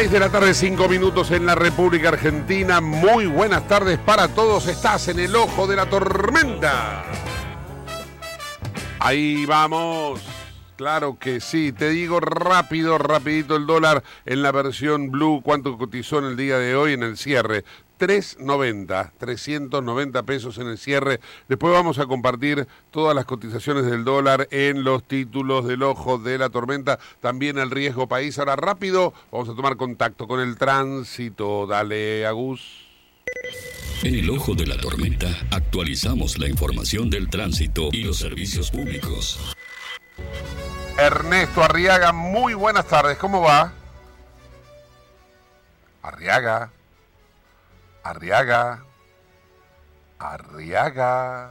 6 de la tarde, 5 minutos en la República Argentina. Muy buenas tardes para todos. Estás en el ojo de la tormenta. Ahí vamos. Claro que sí. Te digo rápido, rapidito el dólar en la versión blue. ¿Cuánto cotizó en el día de hoy en el cierre? 390, 390 pesos en el cierre. Después vamos a compartir todas las cotizaciones del dólar en los títulos del ojo de la tormenta, también el riesgo país. Ahora rápido, vamos a tomar contacto con el tránsito. Dale, Agus. En el ojo de la tormenta actualizamos la información del tránsito y los servicios públicos. Ernesto Arriaga, muy buenas tardes. ¿Cómo va? Arriaga. Arriaga. Arriaga.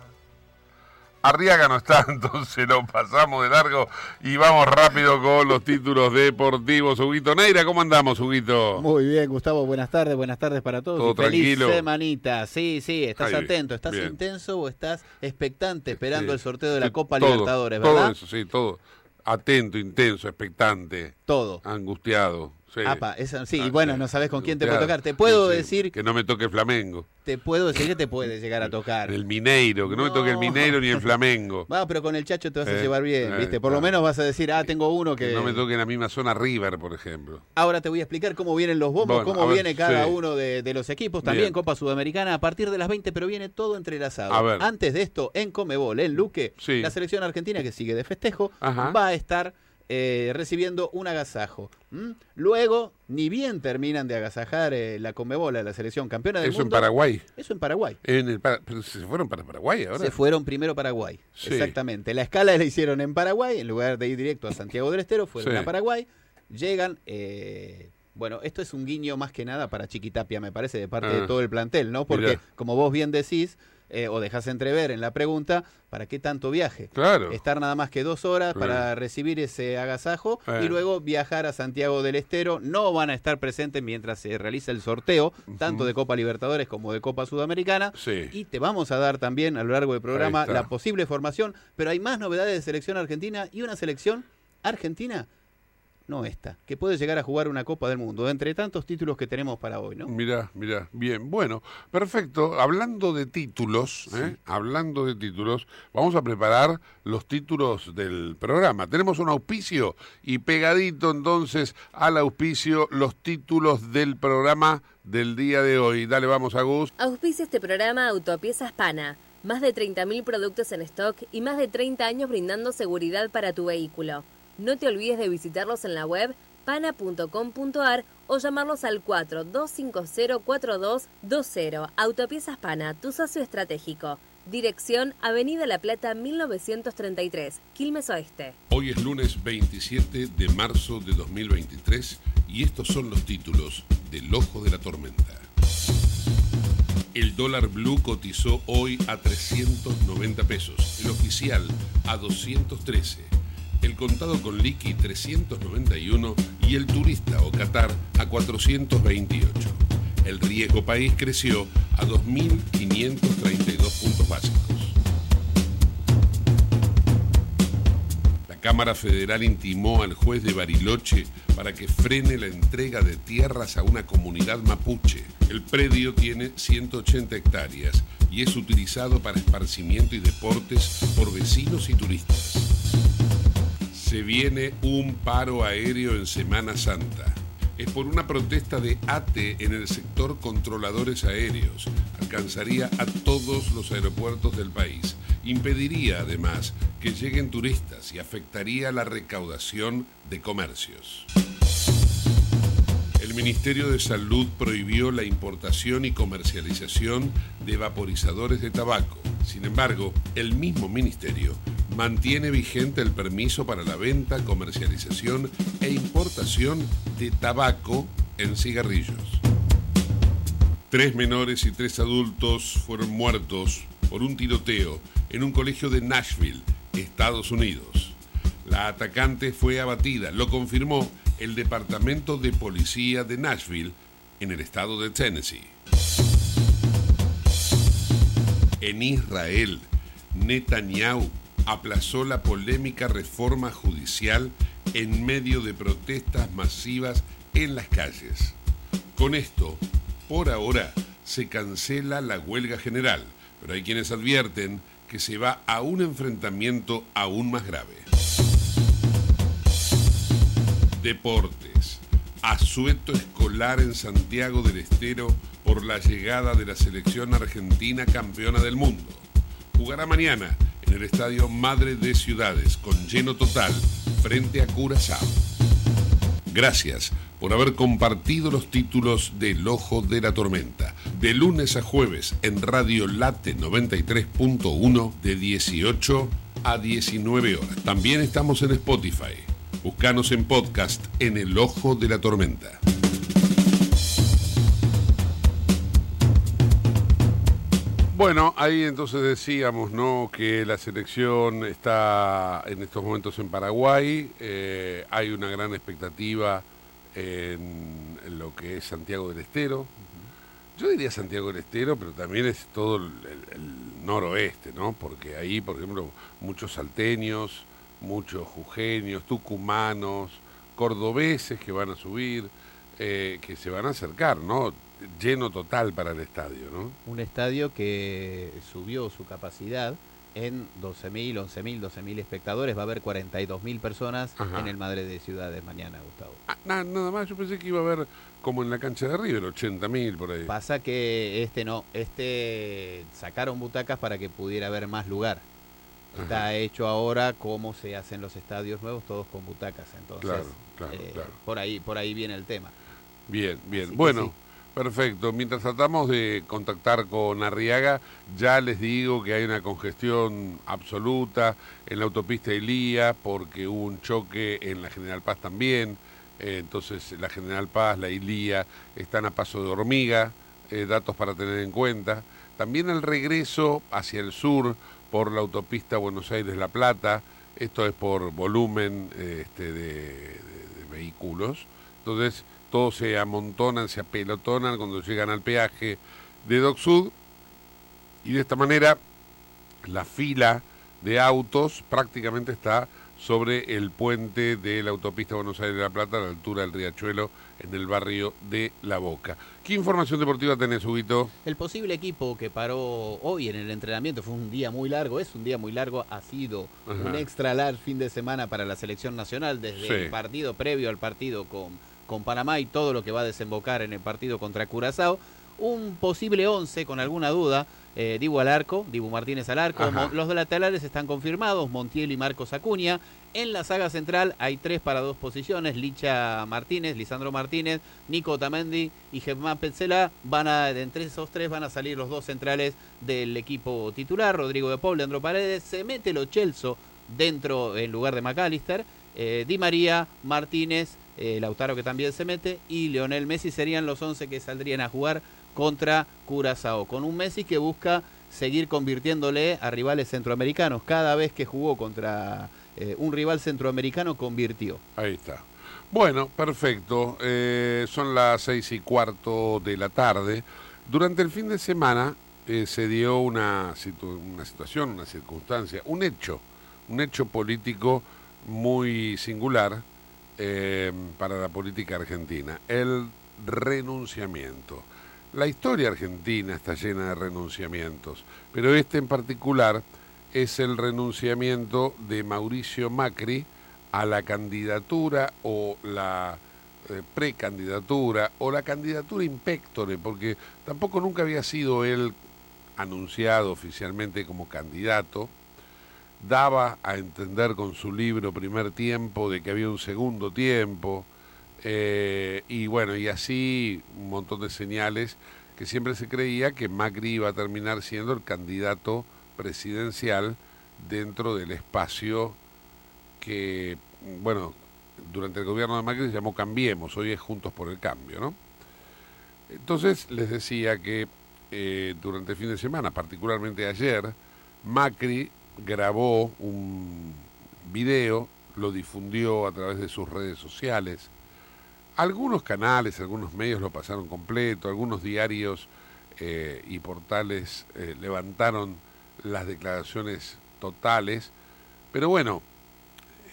Arriaga no está, entonces lo pasamos de largo y vamos rápido con los títulos deportivos. Huguito Neira, ¿cómo andamos, Huguito? Muy bien, Gustavo, buenas tardes, buenas tardes para todos. Todo y feliz tranquilo. semanita. Sí, sí, estás Ahí, atento, estás bien. intenso o estás expectante esperando el sorteo de la Copa todo, Libertadores, Todo ¿verdad? eso, sí, todo. Atento, intenso, expectante, Todo. angustiado. Sí. Apa, esa- sí, Ah, bueno, sí. no sabes con quién te puede Angustiado. tocar. Te puedo Sí, decir, Que no me toque el Flamengo. te puedo decir que te puede llegar a tocar. El Mineiro, que no, me toque el. Mineiro ni el Flamengo. Va, pero con el Chacho te vas a Eh, llevar bien, eh, ¿viste? Por lo claro. menos vas a decir, ah, tengo uno Que que... no me toque en la misma zona River, por ejemplo. Ahora te voy a explicar cómo vienen los bombos, Bueno, cómo ver, viene cada uno de, de los equipos. También Bien. Copa Sudamericana a partir de las 20, pero viene todo entrelazado. A ver. Antes de esto, en Comebol, en Luque, la selección argentina que sigue de festejo Ajá. va a estar eh, recibiendo un agasajo. Luego, ni bien terminan de agasajar eh, la Comebol a la selección campeona del Eso en mundo. Paraguay. Eso en Paraguay. En el Para- pero se fueron para Paraguay ahora. Se fueron primero a Paraguay. Sí. Exactamente. La escala la hicieron en Paraguay, en lugar de ir directo a Santiago del Estero, fueron Sí. a Paraguay. Llegan. eh, bueno, esto es un guiño más que nada para Chiquitapia, me parece, de parte Ah. de todo el plantel, ¿no? Porque, como vos bien decís, eh, o dejás entrever en la pregunta, ¿para qué tanto viaje? Claro. Estar nada más que dos horas para recibir ese agasajo Eh. y luego viajar a Santiago del Estero. No van a estar presentes mientras se realiza el sorteo, tanto de Copa Libertadores como de Copa Sudamericana. Sí. Y te vamos a dar también a lo largo del programa la posible formación, pero hay más novedades de selección argentina y una selección argentina, no esta, que puede llegar a jugar una Copa del Mundo, entre tantos títulos que tenemos para hoy, ¿no? Mira, mira, bien, bueno, perfecto. Hablando de títulos, ¿eh? hablando de títulos, vamos a preparar los títulos del programa. Tenemos un auspicio y pegadito entonces al auspicio los títulos del programa del día de hoy. Dale, vamos a Gus. Auspicia este programa Autopiezas Pana. Más de 30.000 productos en stock y más de 30 años brindando seguridad para tu vehículo. No te olvides de visitarlos en la web pana.com.ar o llamarlos al 42504220. Autopiezas Pana, tu socio estratégico. Dirección Avenida La Plata 1933, Quilmes Oeste. Hoy es lunes 27 de marzo de 2023 y estos son los títulos del Ojo de la Tormenta. El dólar blue cotizó hoy a 390 pesos, el oficial a 213, el contado con liqui 391 y el turista o Qatar a 428. El riesgo país creció a 2.532 puntos básicos. La Cámara Federal intimó al juez de Bariloche para que frene la entrega de tierras a una comunidad mapuche. El predio tiene 180 hectáreas y es utilizado para esparcimiento y deportes por vecinos y turistas. Se viene un paro aéreo en Semana Santa. Es por una protesta de ATE en el sector controladores aéreos. Alcanzaría a todos los aeropuertos del país. Impediría además que lleguen turistas y afectaría la recaudación de comercios. El Ministerio de Salud prohibió la importación y comercialización de vaporizadores de tabaco. Sin embargo, el mismo ministerio mantiene vigente el permiso para la venta, comercialización e importación de tabaco en cigarrillos. Tres menores y tres adultos fueron muertos por un tiroteo en un colegio de Nashville, Estados Unidos. La atacante fue abatida, lo confirmó el Departamento de Policía de Nashville en el estado de Tennessee. En Israel, Netanyahu aplazó la polémica reforma judicial en medio de protestas masivas en las calles. Con esto, por ahora, se cancela la huelga general, pero hay quienes advierten que se va a un enfrentamiento aún más grave. Deportes. Asueto escolar en Santiago del Estero por la llegada de la selección argentina campeona del mundo. Jugará mañana en el Estadio Madre de Ciudades con lleno total frente a Curazao. Gracias por haber compartido los títulos del Ojo de la Tormenta. De lunes a jueves en Radio Late 93.1 de 18 a 19 horas. También estamos en Spotify. Búscanos en podcast en El Ojo de la Tormenta. Bueno, ahí entonces decíamos, ¿no? Que la selección está en estos momentos en Paraguay. eh, hay una gran expectativa en, lo que es Santiago del Estero. Yo diría Santiago del Estero, pero también es todo el noroeste, ¿no? Porque ahí, por ejemplo, muchos salteños, muchos jujeños, tucumanos, cordobeses que van a subir, eh, que se van a acercar, ¿no? Lleno total para el estadio, ¿no? Un estadio que subió su capacidad en 12.000, 11.000, 12.000 espectadores. Va a haber 42.000 personas Ajá. en el Madre de Ciudades mañana, Gustavo. Ah, na- nada más, yo pensé que iba a haber como en la cancha de River, 80.000 por ahí. Pasa que este no, este sacaron butacas para que pudiera haber más lugar. Está hecho ahora como se hacen los estadios nuevos, todos con butacas. Entonces, Claro, claro, eh, claro. por ahí, por ahí viene el tema. Bien, bien. Así Bueno. Perfecto. Mientras tratamos de contactar con Arriaga, ya les digo que hay una congestión absoluta en la autopista Elía porque hubo un choque en la General Paz también. Eh, entonces, la General Paz, la Ilía, están a paso de hormiga. eh, datos para tener en cuenta. También el regreso hacia el sur por la autopista Buenos Aires-La Plata. Esto es por volumen eh, este, de, de- de vehículos. Entonces, todos se amontonan, se apelotonan cuando llegan al peaje de Dock Sud. Y de esta manera, la fila de autos prácticamente está sobre el puente de la autopista Buenos Aires-La Plata a la altura del Riachuelo en el barrio de La Boca. ¿Qué información deportiva tenés, Huguito? El posible equipo que paró hoy en el entrenamiento fue un día muy largo, es un día muy largo, ha sido Ajá. un extra large fin de semana para la selección nacional, desde Sí. el partido previo al partido con, con Panamá y todo lo que va a desembocar en el partido contra Curazao. Un posible 11 con alguna duda, eh, Dibu al arco, Dibu Martínez al arco, Ajá. Los laterales están confirmados, Montiel y Marcos Acuña. En la saga central hay tres para dos posiciones, Licha Martínez, Lisandro Martínez, Nico Otamendi y Germán Petzela. Van a, entre esos tres van a salir los dos centrales del equipo titular, Rodrigo de Paul, Leandro Paredes, se mete lo Chelso dentro en lugar de McAllister, eh, Di María, Martínez, eh, Lautaro que también se mete y Leonel Messi serían los 11 que saldrían a jugar contra Curazao, con un Messi que busca seguir convirtiéndole a rivales centroamericanos. Cada vez que jugó contra eh, un rival centroamericano convirtió. Ahí está. Bueno, perfecto. Eh, son las seis y cuarto de la tarde. Durante el fin de semana eh, se dio una, situ- una situación, una circunstancia, un hecho, un hecho político muy singular eh, para la política argentina, el renunciamiento. La historia argentina está llena de renunciamientos, pero este en particular es el renunciamiento de Mauricio Macri a la candidatura o la eh, precandidatura o la candidatura impectore, porque tampoco nunca había sido él anunciado oficialmente como candidato, daba a entender con su libro Primer Tiempo de que había un segundo tiempo, eh, y bueno, y así un montón de señales que siempre se creía que Macri iba a terminar siendo el candidato presidencial dentro del espacio que, bueno, durante el gobierno de Macri se llamó Cambiemos, hoy es Juntos por el Cambio, ¿no? Entonces les decía que eh, durante el fin de semana, particularmente ayer, Macri grabó un video, lo difundió a través de sus redes sociales. Algunos canales, algunos medios lo pasaron completo, algunos diarios eh, y portales eh, levantaron las declaraciones totales, pero bueno,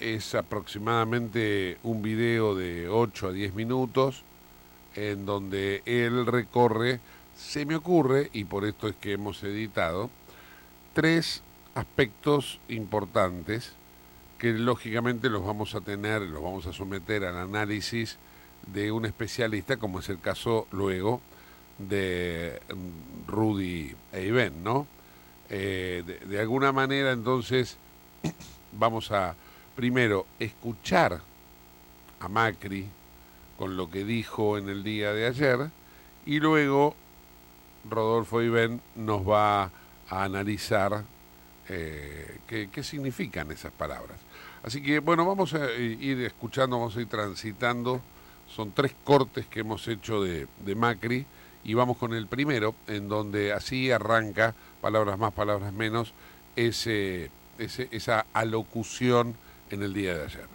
es aproximadamente un video de 8 a 10 minutos en donde él recorre, se me ocurre, y por esto es que hemos editado, tres aspectos importantes que lógicamente los vamos a tener, los vamos a someter al análisis de un especialista, como es el caso luego de mm, Rudy Eiben, ¿no? Eh, de, alguna manera entonces vamos a primero escuchar a Macri con lo que dijo en el día de ayer y luego Rodolfo Iben nos va a analizar eh, qué, significan esas palabras. Así que bueno, vamos a ir escuchando, vamos a ir transitando. Son tres cortes que hemos hecho de, de Macri y vamos con el primero, en donde así arranca, palabras más, palabras menos, ese, ese, esa alocución en el día de ayer.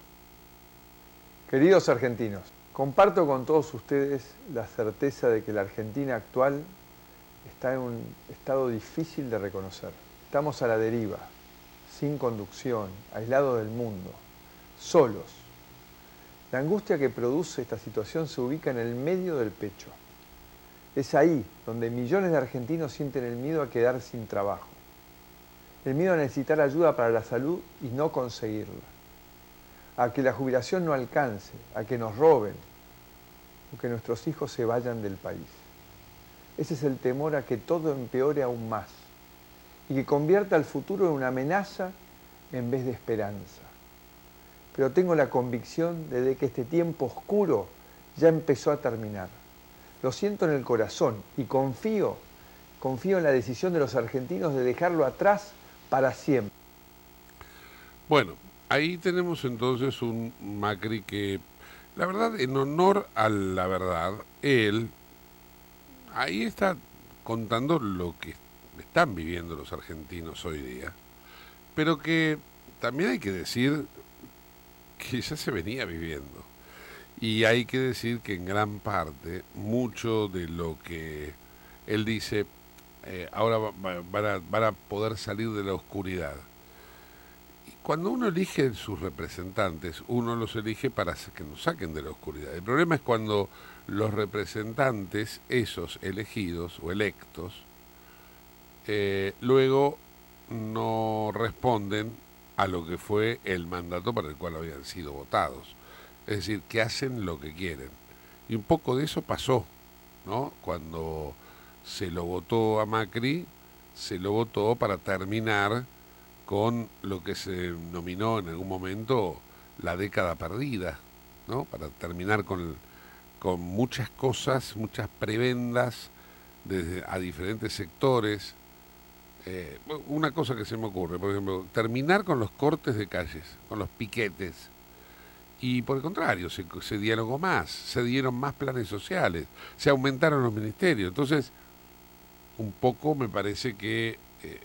Queridos argentinos, comparto con todos ustedes la certeza de que la Argentina actual está en un estado difícil de reconocer. Estamos a la deriva, sin conducción, aislados del mundo, solos. La angustia que produce esta situación se ubica en el medio del pecho. Es ahí donde millones de argentinos sienten el miedo a quedar sin trabajo, el miedo a necesitar ayuda para la salud y no conseguirla a que la jubilación no alcance, a que nos roben o que nuestros hijos se vayan del país. Ese es el temor a que todo empeore aún más y que convierta el futuro en una amenaza en vez de esperanza. Pero tengo la convicción de que este tiempo oscuro ya empezó a terminar. Lo siento en el corazón y confío, confío en la decisión de los argentinos de dejarlo atrás para siempre. Bueno, ahí tenemos entonces un Macri que, la verdad, en honor a la verdad, él ahí está contando lo que están viviendo los argentinos hoy día, pero que también hay que decir que ya se venía viviendo. Y hay que decir que en gran parte, mucho de lo que él dice, eh, ahora va- va- van a, poder salir de la oscuridad. Cuando uno elige sus representantes, uno los elige para que nos saquen de la oscuridad. El problema es cuando los representantes, esos elegidos o electos, eh, luego no responden a lo que fue el mandato para el cual habían sido votados. Es decir, que hacen lo que quieren. Y un poco de eso pasó, ¿no? Cuando se lo votó a Macri, se lo votó para terminar con lo que se nominó en algún momento la década perdida, ¿no? Para terminar con, con muchas cosas, muchas prebendas desde, a diferentes sectores. Eh, una cosa que se me ocurre, por ejemplo, terminar con los cortes de calles, con los piquetes. Y por el contrario, se, se dialogó más, se dieron más planes sociales, se aumentaron los ministerios. Entonces, un poco me parece que eh,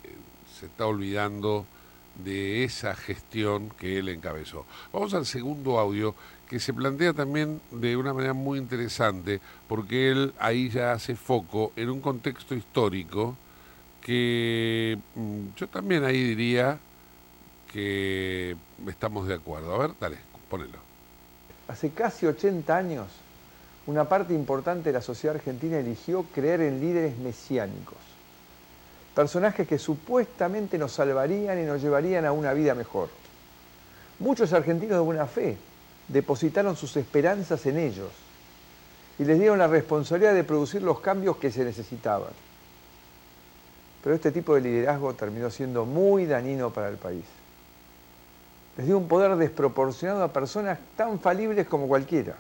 se está olvidando de esa gestión que él encabezó. Vamos al segundo audio que se plantea también de una manera muy interesante porque él ahí ya hace foco en un contexto histórico que mm, yo también ahí diría que estamos de acuerdo. A ver, dale, ponelo. Hace casi 80 años, una parte importante de la sociedad argentina eligió creer en líderes mesiánicos, personajes que supuestamente nos salvarían y nos llevarían a una vida mejor. Muchos argentinos de buena fe depositaron sus esperanzas en ellos y les dieron la responsabilidad de producir los cambios que se necesitaban. Pero este tipo de liderazgo terminó siendo muy dañino para el país. Les dio un poder desproporcionado a personas tan falibles como cualquiera.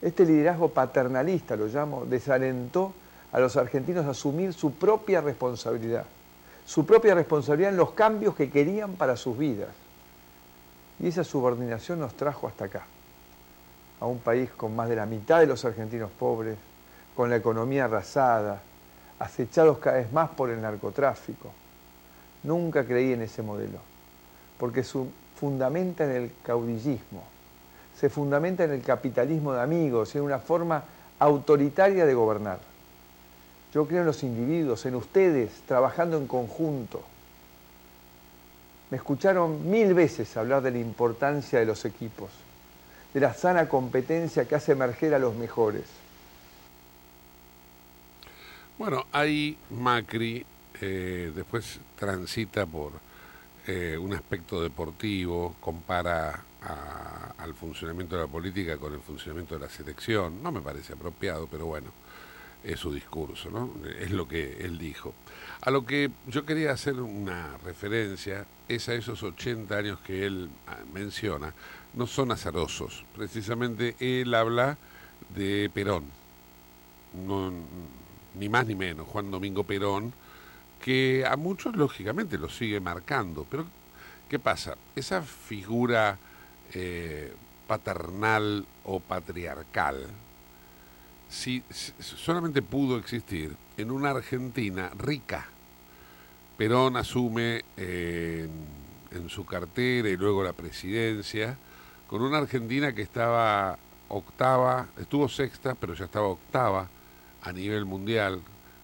Este liderazgo paternalista, lo llamo, desalentó a los argentinos a asumir su propia responsabilidad, su propia responsabilidad en los cambios que querían para sus vidas. Y esa subordinación nos trajo hasta acá, a un país con más de la mitad de los argentinos pobres, con la economía arrasada, acechados cada vez más por el narcotráfico. Nunca creí en ese modelo, porque se fundamenta en el caudillismo, se fundamenta en el capitalismo de amigos, en una forma autoritaria de gobernar. Yo creo en los individuos, en ustedes, trabajando en conjunto. Me escucharon mil veces hablar de la importancia de los equipos, de la sana competencia que hace emerger a los mejores. Bueno, ahí Macri eh, después transita por eh, un aspecto deportivo, compara al funcionamiento de la política con el funcionamiento de la selección. No me parece apropiado, pero bueno, es su discurso, ¿no? Es lo que él dijo. A lo que yo quería hacer una referencia es a esos 80 años que él ah, menciona. No son azarosos. Precisamente él habla de Perón. No, ni más ni menos, Juan Domingo Perón, que a muchos lógicamente lo sigue marcando. Pero, ¿qué pasa? Esa figura eh, paternal o patriarcal, si, solamente pudo existir en una Argentina rica. Perón asume eh, en su cartera y luego la presidencia, con una Argentina que estaba octava, estuvo sexta, pero ya estaba octava a nivel mundial,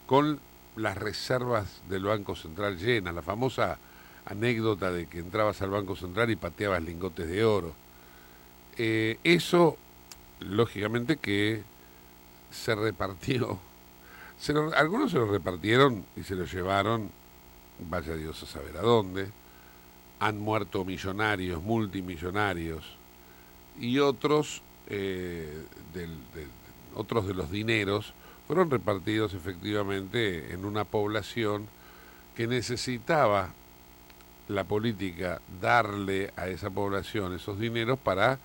con las reservas del Banco Central llenas, la famosa anécdota de que entrabas al Banco Central y pateabas lingotes de oro. Eh, eso, lógicamente que se repartió, se lo- algunos se lo repartieron y se lo llevaron, vaya Dios a saber a dónde, han muerto millonarios, multimillonarios, y otros, eh, del- otros de los dineros fueron repartidos efectivamente en una población que necesitaba la política darle a esa población esos dineros para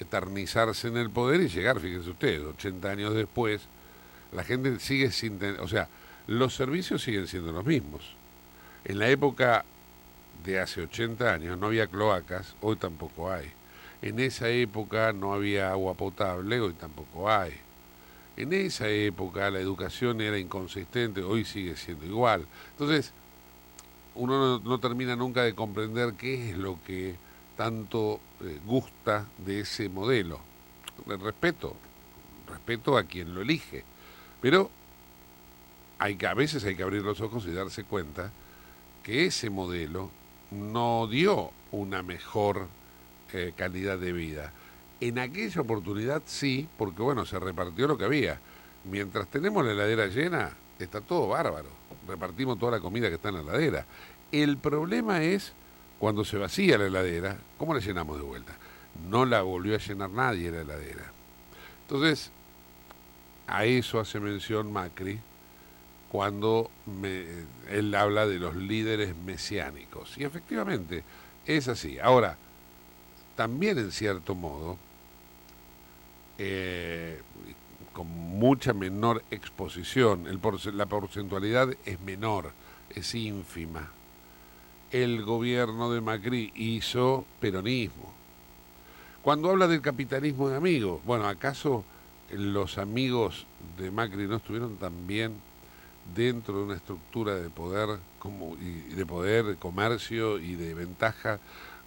eternizarse en el poder y llegar, fíjense ustedes, 80 años después, la gente sigue sin tener, o sea, los servicios siguen siendo los mismos. En la época de hace 80 años no había cloacas, hoy tampoco hay. En esa época no había agua potable, hoy tampoco hay. En esa época la educación era inconsistente, hoy sigue siendo igual. Entonces, uno no, termina nunca de comprender qué es lo que tanto eh, gusta de ese modelo. El respeto, respeto a quien lo elige. Pero hay que, a veces hay que abrir los ojos y darse cuenta que ese modelo no dio una mejor eh, calidad de vida. En aquella oportunidad sí, porque bueno, se repartió lo que había. Mientras tenemos la heladera llena, está todo bárbaro. Repartimos toda la comida que está en la heladera. El problema es cuando se vacía la heladera, ¿cómo la llenamos de vuelta? No la volvió a llenar nadie la heladera. Entonces, a eso hace mención Macri cuando me- él habla de los líderes mesiánicos. Y efectivamente, es así. Ahora, también en cierto modo, eh, con mucha menor exposición, la porcentualidad es menor, es ínfima. El gobierno de Macri hizo peronismo. Cuando habla del capitalismo de amigos, bueno, ¿acaso los amigos de Macri no estuvieron también dentro de una estructura de poder y de poder, de comercio y de ventaja,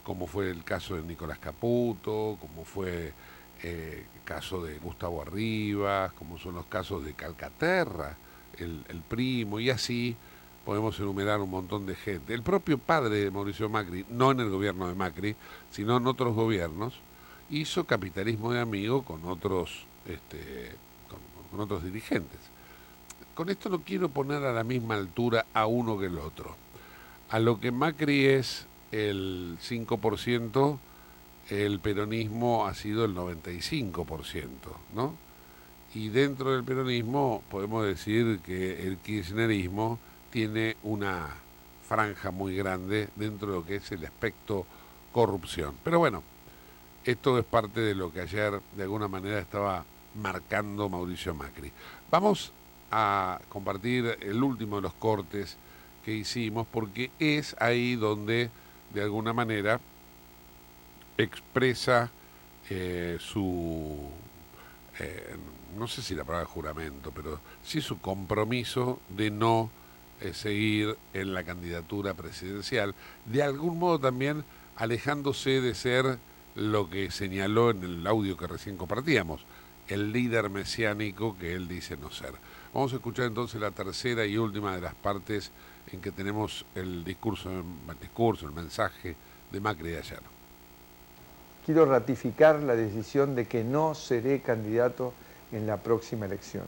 como fue el caso de Nicolás Caputo, como fue eh, el caso de Gustavo Arribas, como son los casos de Calcaterra, el, primo, y así podemos enumerar un montón de gente. El propio padre de Mauricio Macri, no en el gobierno de Macri, sino en otros gobiernos, hizo capitalismo de amigo con otros, este, con otros dirigentes. Con esto no quiero poner a la misma altura a uno que el otro. A lo que Macri es el 5%, el peronismo ha sido el 95%, ¿no? Y dentro del peronismo podemos decir que el kirchnerismo tiene una franja muy grande dentro de lo que es el aspecto corrupción. Pero bueno, esto es parte de lo que ayer de alguna manera estaba marcando Mauricio Macri. Vamos a compartir el último de los cortes que hicimos porque es ahí donde de alguna manera expresa eh, su, eh, no sé si la palabra juramento, pero sí su compromiso de no eh, seguir en la candidatura presidencial, de algún modo también alejándose de ser lo que señaló en el audio que recién compartíamos, el líder mesiánico que él dice no ser. Vamos a escuchar entonces la tercera y última de las partes en que tenemos el discurso, el discurso, el mensaje de Macri de ayer. Quiero ratificar la decisión de que no seré candidato en la próxima elección.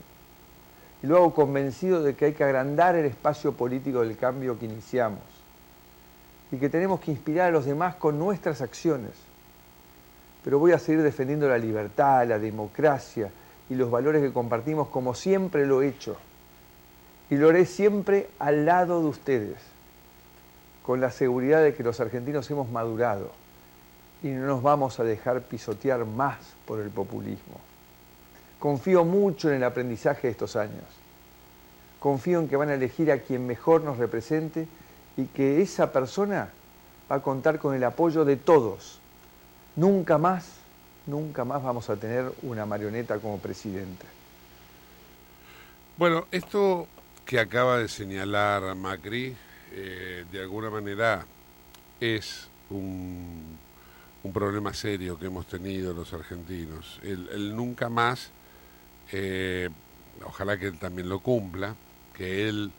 Y lo hago convencido de que hay que agrandar el espacio político del cambio que iniciamos y que tenemos que inspirar a los demás con nuestras acciones. Pero voy a seguir defendiendo la libertad, la democracia y los valores que compartimos como siempre lo he hecho. Y lo haré siempre al lado de ustedes, con la seguridad de que los argentinos hemos madurado y no nos vamos a dejar pisotear más por el populismo. Confío mucho en el aprendizaje de estos años. Confío en que van a elegir a quien mejor nos represente y que esa persona va a contar con el apoyo de todos. Nunca más, nunca más vamos a tener una marioneta como presidente. Bueno, esto que acaba de señalar Macri, eh, de alguna manera es un, problema serio que hemos tenido los argentinos. El, el nunca más, eh, ojalá que él también lo cumpla, que él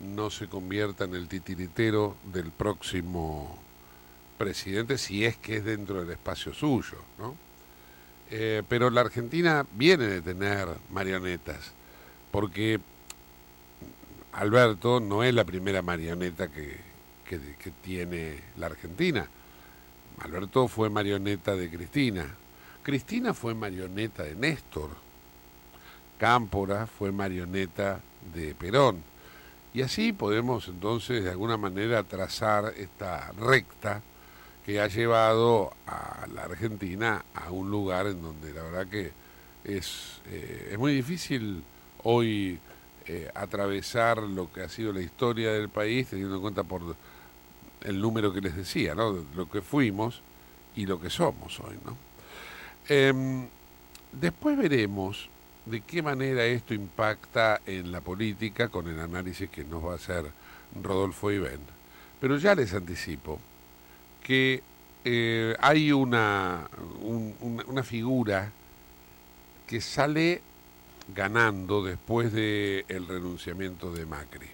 no se convierta en el titiritero del próximo presidente, si es que es dentro del espacio suyo, ¿no? Eh, pero la Argentina viene de tener marionetas, porque Alberto no es la primera marioneta que, que, tiene la Argentina. Alberto fue marioneta de Cristina. Cristina fue marioneta de Néstor. Cámpora fue marioneta de Perón. Y así podemos entonces de alguna manera trazar esta recta que ha llevado a la Argentina a un lugar en donde la verdad que es, eh, es muy difícil hoy eh, atravesar lo que ha sido la historia del país, teniendo en cuenta por el número que les decía, lo que fuimos y lo que somos hoy. ¿no? Eh, después veremos de qué manera esto impacta en la política con el análisis que nos va a hacer Rodolfo Ibén. Pero ya les anticipo que eh, hay una, un, una, una figura que sale ganando después del el renunciamiento de Macri.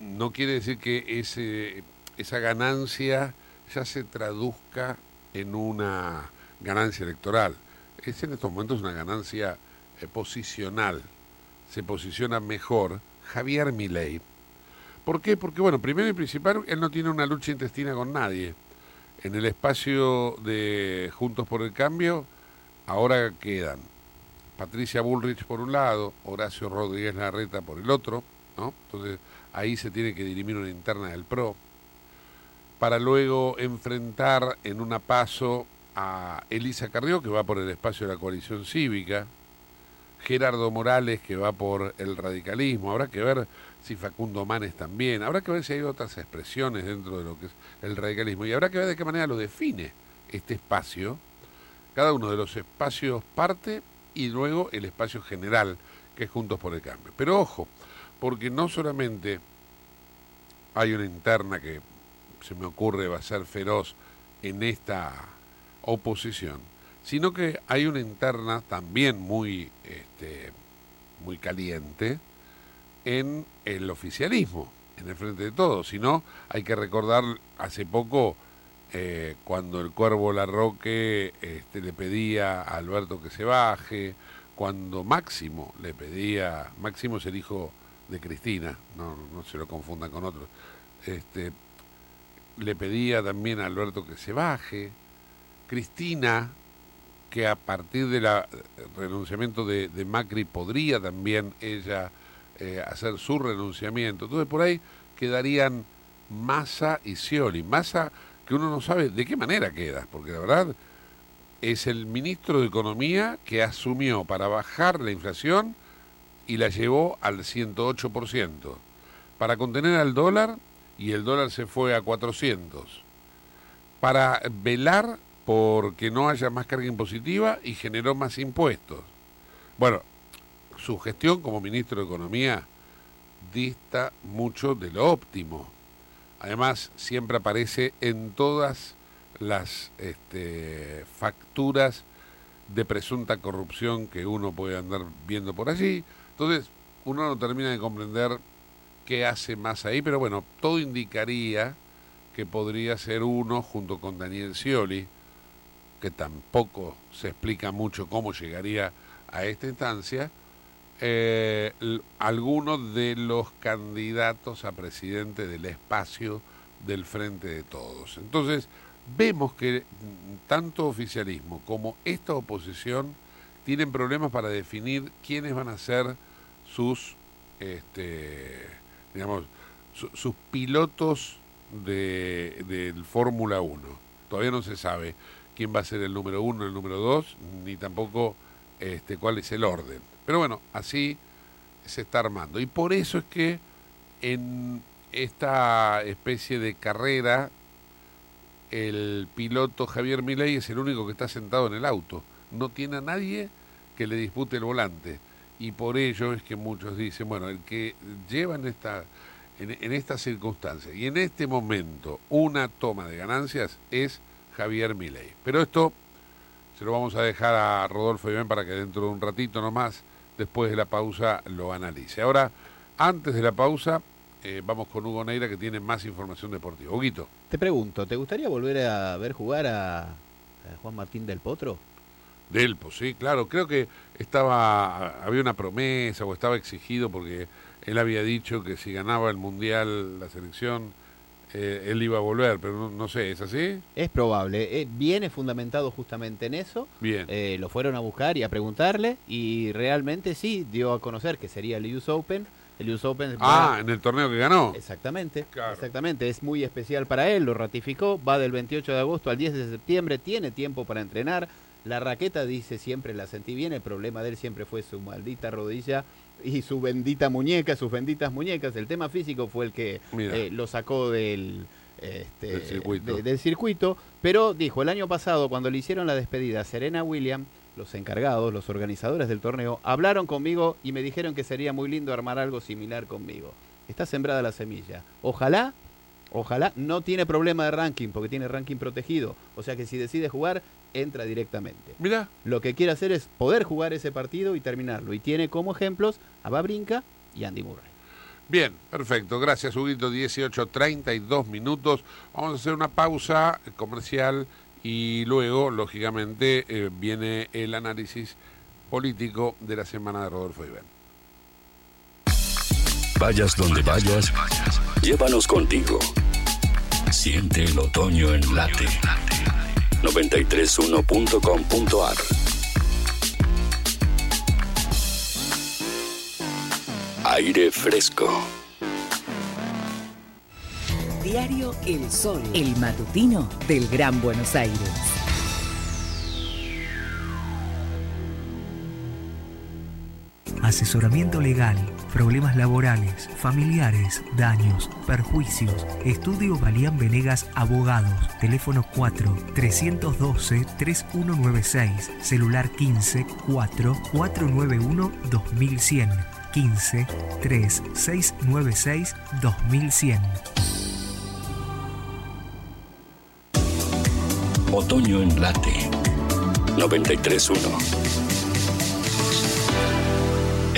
No quiere decir que ese, esa ganancia ya se traduzca en una ganancia electoral. Es en estos momentos una ganancia eh, posicional. Se posiciona mejor Javier Milei. ¿Por qué? Porque, bueno, primero y principal, él no tiene una lucha intestina con nadie. En el espacio de Juntos por el Cambio, ahora quedan Patricia Bullrich por un lado, Horacio Rodríguez Larreta por el otro, ¿no? Entonces ahí se tiene que dirimir una interna del PRO, para luego enfrentar en una paso a Elisa Carrió, que va por el espacio de la coalición cívica, Gerardo Morales, que va por el radicalismo, habrá que ver si Facundo Manes también, habrá que ver si hay otras expresiones dentro de lo que es el radicalismo, y habrá que ver de qué manera lo define este espacio, cada uno de los espacios parte y luego el espacio general que es Juntos por el Cambio. Pero ojo, porque no solamente hay una interna que se me ocurre va a ser feroz en esta oposición, sino que hay una interna también muy, este, muy caliente en el oficialismo, en el frente de todos. Si no, hay que recordar hace poco eh, cuando el cuervo Larroque este, le pedía a Alberto que se baje, cuando Máximo le pedía, Máximo es el hijo de Cristina, no, no se lo confundan con otros, este, le pedía también a Alberto que se baje, Cristina, que a partir del renunciamiento de, de, Macri podría también ella eh, hacer su renunciamiento. Entonces por ahí quedarían Massa y Scioli. Massa que uno no sabe de qué manera queda, porque la verdad es el ministro de Economía que asumió para bajar la inflación y la llevó al 108%, para contener al dólar y el dólar se fue a 400, para velar porque no haya más carga impositiva y generó más impuestos. Bueno, su gestión como ministro de Economía dista mucho de lo óptimo. Además, siempre aparece en todas las este, facturas de presunta corrupción que uno puede andar viendo por allí. Entonces, uno no termina de comprender qué hace más ahí, pero bueno, todo indicaría que podría ser uno junto con Daniel Scioli, que tampoco se explica mucho cómo llegaría a esta instancia, eh, algunos de los candidatos a presidente del espacio del Frente de Todos. Entonces, vemos que tanto oficialismo como esta oposición tienen problemas para definir quiénes van a ser sus, este, digamos, sus pilotos de, del Fórmula 1. Todavía no se sabe quién va a ser el número uno, el número dos, ni tampoco este, cuál es el orden. Pero bueno, así se está armando. Y por eso es que en esta especie de carrera, el piloto Javier Milei es el único que está sentado en el auto. No tiene a nadie que le dispute el volante. Y por ello es que muchos dicen, bueno, el que lleva en esta, en, circunstancia y en este momento una toma de ganancias es Javier Milei. Pero esto se lo vamos a dejar a Rodolfo Iván para que dentro de un ratito nomás, después de la pausa, lo analice. Ahora, antes de la pausa, eh, vamos con Hugo Neira que tiene más información deportiva. Huguito. Te pregunto, ¿te gustaría volver a ver jugar a, a Juan Martín del Potro? Delpo, sí, claro. Creo que estaba, había una promesa o estaba exigido porque él había dicho que si ganaba el Mundial la selección, eh, él iba a volver, pero no, no, sé, ¿es así? Es probable. Eh, viene fundamentado justamente en eso. Bien. Eh, lo fueron a buscar y a preguntarle y realmente sí dio a conocer que sería el US Open. El US Open. Ah, en el torneo que ganó. Exactamente. Claro. Exactamente. Es muy especial para él, lo ratificó. Va del 28 de agosto al 10 de septiembre. Tiene tiempo para entrenar. La raqueta dice siempre la sentí bien. El problema de él siempre fue su maldita rodilla y su bendita muñeca, sus benditas muñecas. El tema físico fue el que eh, lo sacó del, este, del, circuito. De, del, circuito. Pero dijo, el año pasado, cuando le hicieron la despedida a Serena Williams, los encargados, los organizadores del torneo, hablaron conmigo y me dijeron que sería muy lindo armar algo similar conmigo. Está sembrada la semilla. Ojalá, ojalá, no tiene problema de ranking, porque tiene ranking protegido. O sea que si decide jugar, entra directamente. Mira. Lo que quiere hacer es poder jugar ese partido y terminarlo. Y tiene como ejemplos a Babrinka y Andy Murray. Bien, perfecto. Gracias, Huguito. 18.32 minutos. Vamos a hacer una pausa comercial y luego, lógicamente, eh, viene el análisis político de la semana de Rodolfo Iván. Vayas donde vayas, llévanos contigo. Siente el otoño en late. 931.com.ar Aire fresco. Diario El Sol, el matutino del Gran Buenos Aires. Asesoramiento legal, problemas laborales, familiares, daños, perjuicios. Estudio Balián Venegas Abogados. Teléfono 4 312 3196. Celular 15 4 491 2100. 15 3 696 2100. Otoño en Late 931.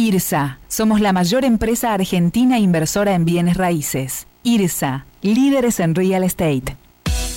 IRSA. Somos la mayor empresa argentina inversora en bienes raíces. IRSA. Líderes en real estate.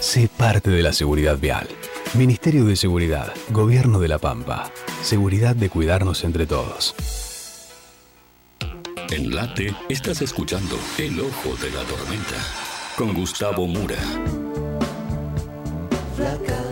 Sé parte de la seguridad vial. Ministerio de Seguridad, Gobierno de la Pampa. Seguridad de cuidarnos entre todos. En Late estás escuchando El Ojo de la Tormenta con Gustavo Mura. Flaca,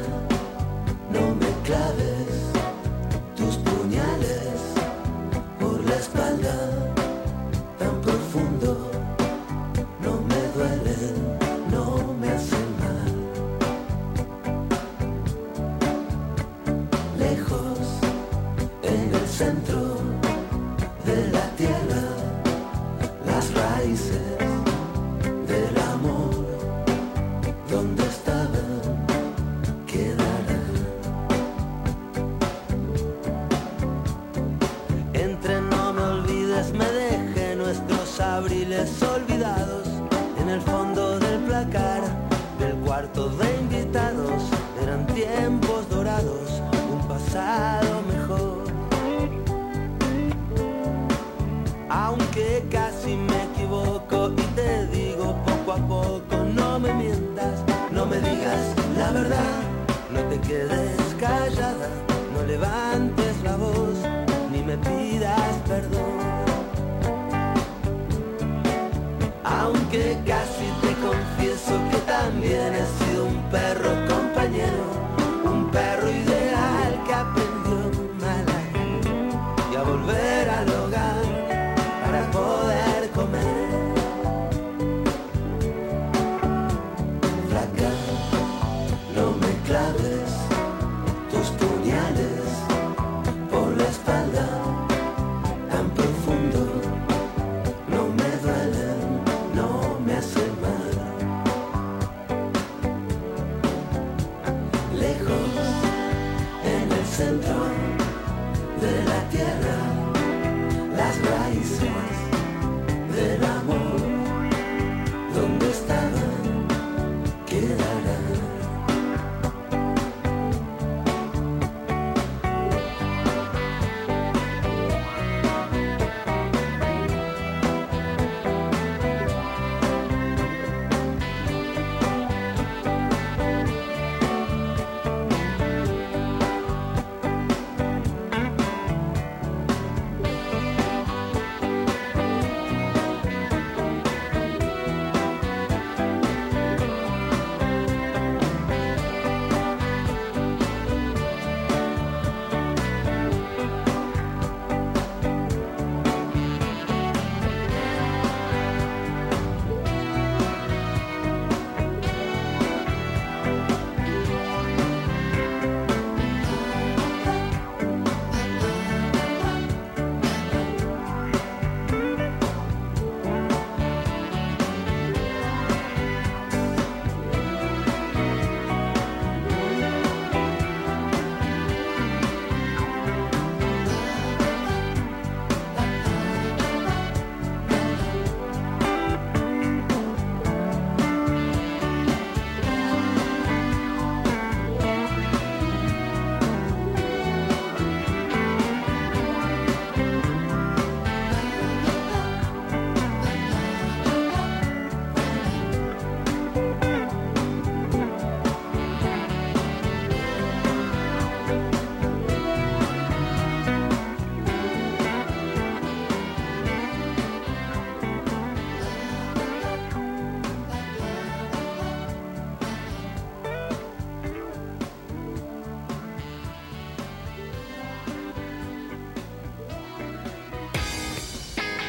quedes callada, no levantes la voz, ni me pidas perdón. Aunque casi te confieso que también he sido un perro compañero,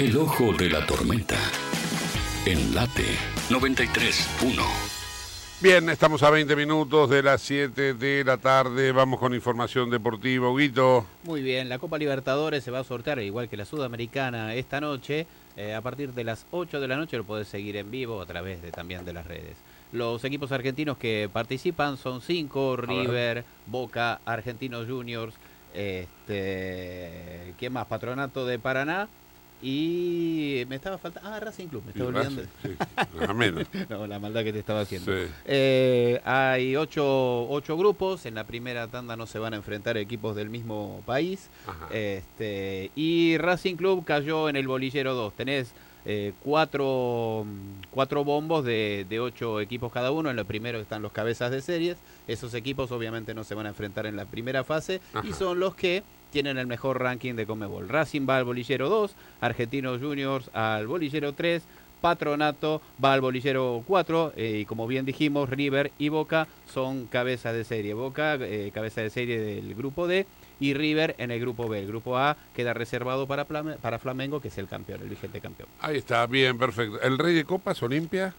El ojo de la tormenta. En late 93.1. Bien, estamos a 20 minutos de las 7 de la tarde. Vamos con información deportiva. Huguito. Muy bien, la Copa Libertadores se va a sortear, igual que la Sudamericana, esta noche. Eh, a partir de las 8 de la noche lo podés seguir en vivo a través de, también de las redes. Los equipos argentinos que participan son cinco, River, Boca, Argentinos Juniors, este, ¿quién más? Patronato de Paraná y me estaba faltando. Ah, Racing Club, me estaba olvidando. Sí, menos. no, la maldad que te estaba haciendo. Eh, hay ocho, ocho, grupos. En la primera tanda no se van a enfrentar equipos del mismo país. Este, y Racing Club cayó en el bolillero 2. Tenés eh, cuatro, cuatro bombos de, de ocho equipos cada uno. En lo primero están los cabezas de series. Esos equipos obviamente no se van a enfrentar en la primera fase. Y son los que tienen el mejor ranking de Comebol. Racing va al bolillero 2, Argentinos Juniors al bolillero 3, Patronato va al bolillero 4 eh, y como bien dijimos, River y Boca son cabezas de serie. Boca, eh, cabeza de serie del grupo D y River en el grupo B. El grupo A queda reservado para, para Flamengo, que es el campeón, el vigente campeón. Ahí está, bien, perfecto. ¿El rey de copas, Olimpia?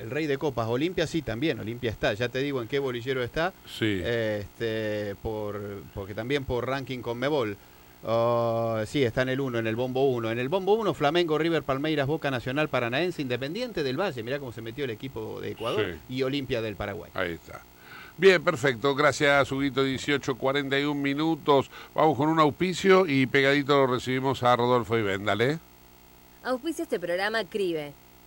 El rey de copas, Olimpia sí también, Olimpia está, ya te digo en qué bolillero está. Sí. Este, por, porque también por ranking con Mebol. Ah, sí, está en el 1, en el bombo 1. En el bombo 1, Flamengo, River, Palmeiras, Boca Nacional, Paranaense, Independiente del Valle. Mirá cómo se metió el equipo de Ecuador y Olimpia del Paraguay. Ahí está. Bien, perfecto. Gracias, Huguito. 18, 41 minutos. Vamos con un auspicio y pegadito lo recibimos a Rodolfo y Véndale. Auspicia este programa CRIBE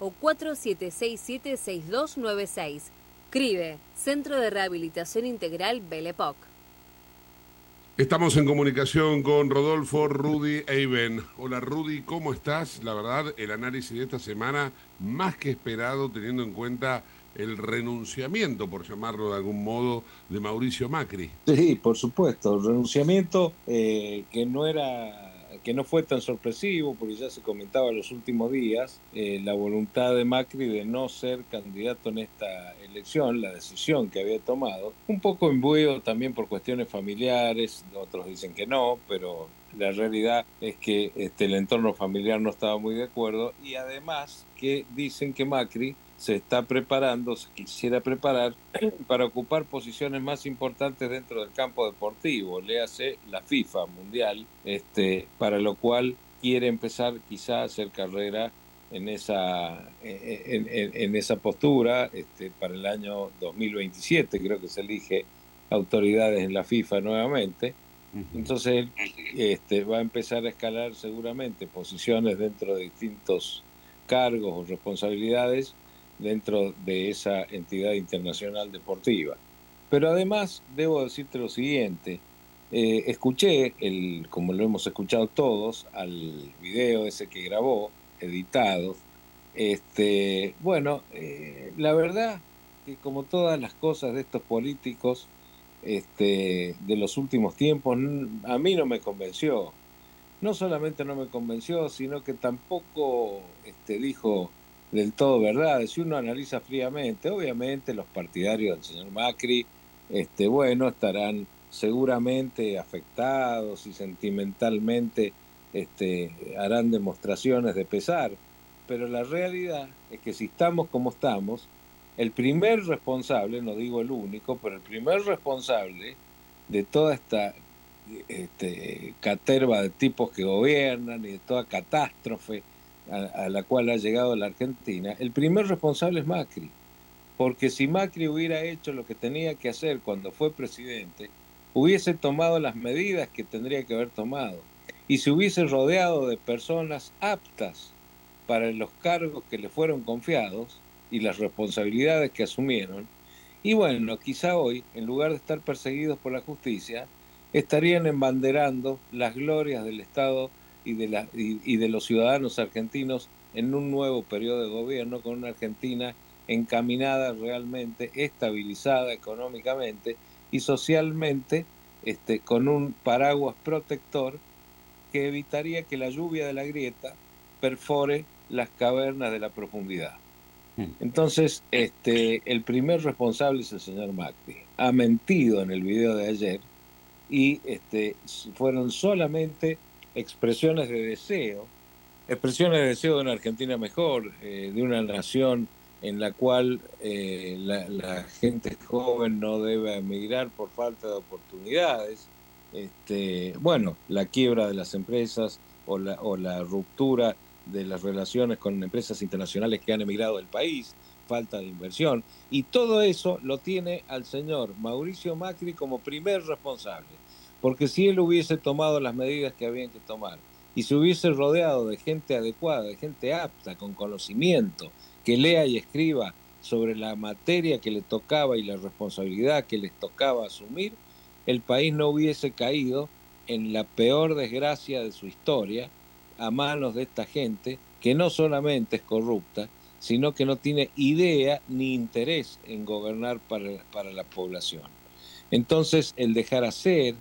o 4767-6296. CRIBE, Centro de Rehabilitación Integral Belepoc. Estamos en comunicación con Rodolfo, Rudy Eiben. Hola Rudy, ¿cómo estás? La verdad, el análisis de esta semana más que esperado teniendo en cuenta el renunciamiento, por llamarlo de algún modo, de Mauricio Macri. Sí, por supuesto, el renunciamiento eh, que no era que no fue tan sorpresivo, porque ya se comentaba en los últimos días, eh, la voluntad de Macri de no ser candidato en esta elección, la decisión que había tomado, un poco imbuido también por cuestiones familiares, otros dicen que no, pero la realidad es que este, el entorno familiar no estaba muy de acuerdo y además que dicen que Macri se está preparando, se quisiera preparar para ocupar posiciones más importantes dentro del campo deportivo, le hace la FIFA mundial, este, para lo cual quiere empezar quizá a hacer carrera en esa, en, esa postura este, para el año 2027, creo que se elige autoridades en la FIFA nuevamente. Entonces este, va a empezar a escalar seguramente posiciones dentro de distintos cargos o responsabilidades dentro de esa entidad internacional deportiva. Pero además debo decirte lo siguiente, eh, escuché, el, como lo hemos escuchado todos, al video ese que grabó, editado. Este, bueno, eh, la verdad que como todas las cosas de estos políticos este, de los últimos tiempos, a mí no me convenció. No solamente no me convenció, sino que tampoco este, dijo del todo verdad. Si uno analiza fríamente, obviamente los partidarios del señor Macri, este, bueno, estarán seguramente afectados y sentimentalmente este, harán demostraciones de pesar, pero la realidad es que si estamos como estamos, el primer responsable, no digo el único, pero el primer responsable de toda esta este, caterva de tipos que gobiernan y de toda catástrofe a, la cual ha llegado la Argentina, el primer responsable es Macri. Porque si Macri hubiera hecho lo que tenía que hacer cuando fue presidente, hubiese tomado las medidas que tendría que haber tomado y se hubiese rodeado de personas aptas para los cargos que le fueron confiados y las responsabilidades que asumieron. Y bueno, quizá hoy, en lugar de estar perseguidos por la justicia, estarían embanderando las glorias del Estado y de, la, y, de los ciudadanos argentinos en un nuevo periodo de gobierno con una Argentina encaminada realmente, estabilizada económicamente y socialmente, este, con un paraguas protector que evitaría que la lluvia de la grieta perfore las cavernas de la profundidad. Mm. Entonces, este, el primer responsable es el señor Macri. Ha mentido en el video de ayer y este, fueron solamente expresiones de deseo, expresiones de deseo de una Argentina mejor, eh, de una nación en la cual eh, la, la, gente joven no debe emigrar por falta de oportunidades. Este, bueno, la quiebra de las empresas o la, o la ruptura de las relaciones con empresas internacionales que han emigrado del país, falta de inversión, y todo eso lo tiene al señor Mauricio Macri como primer responsable, porque si él hubiese tomado las medidas que habían que tomar y se hubiese rodeado de gente adecuada, de gente apta, con conocimiento, que lea y escriba sobre la materia que le tocaba y la responsabilidad que les tocaba asumir, el país no hubiese caído en la peor desgracia de su historia a manos de esta gente que no solamente es corrupta, sino que no tiene idea ni interés en gobernar para, para la población. Entonces, el dejar hacer,